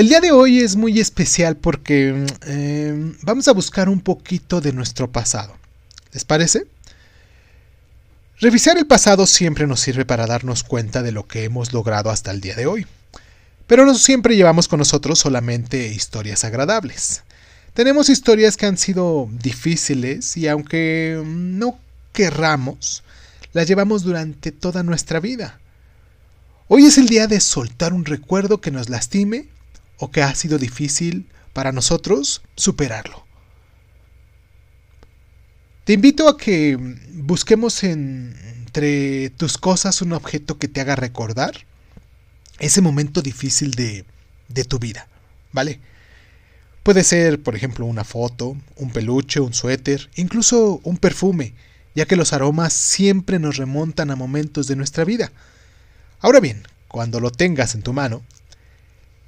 El día de hoy es muy especial porque eh, vamos a buscar un poquito de nuestro pasado. ¿Les parece? Revisar el pasado siempre nos sirve para darnos cuenta de lo que hemos logrado hasta el día de hoy. Pero no siempre llevamos con nosotros solamente historias agradables. Tenemos historias que han sido difíciles y aunque no querramos, las llevamos durante toda nuestra vida. Hoy es el día de soltar un recuerdo que nos lastime o que ha sido difícil para nosotros superarlo. Te invito a que busquemos entre tus cosas un objeto que te haga recordar ese momento difícil de, de tu vida, ¿vale? Puede ser, por ejemplo, una foto, un peluche, un suéter, incluso un perfume, ya que los aromas siempre nos remontan a momentos de nuestra vida. Ahora bien, cuando lo tengas en tu mano,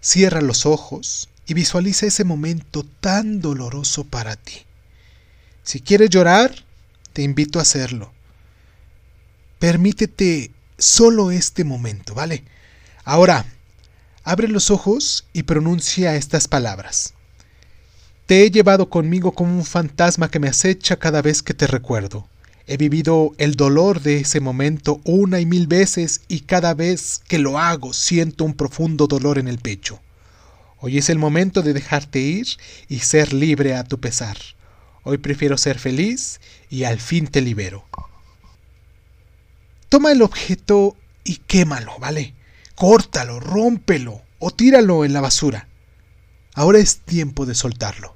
cierra los ojos y visualiza ese momento tan doloroso para ti. Si quieres llorar, te invito a hacerlo. Permítete solo este momento, ¿vale? Ahora, abre los ojos y pronuncia estas palabras. Te he llevado conmigo como un fantasma que me acecha cada vez que te recuerdo. He vivido el dolor de ese momento una y mil veces y cada vez que lo hago siento un profundo dolor en el pecho. Hoy es el momento de dejarte ir y ser libre a tu pesar. Hoy prefiero ser feliz y al fin te libero. Toma el objeto y quémalo, ¿vale? Córtalo, rómpelo o tíralo en la basura. Ahora es tiempo de soltarlo.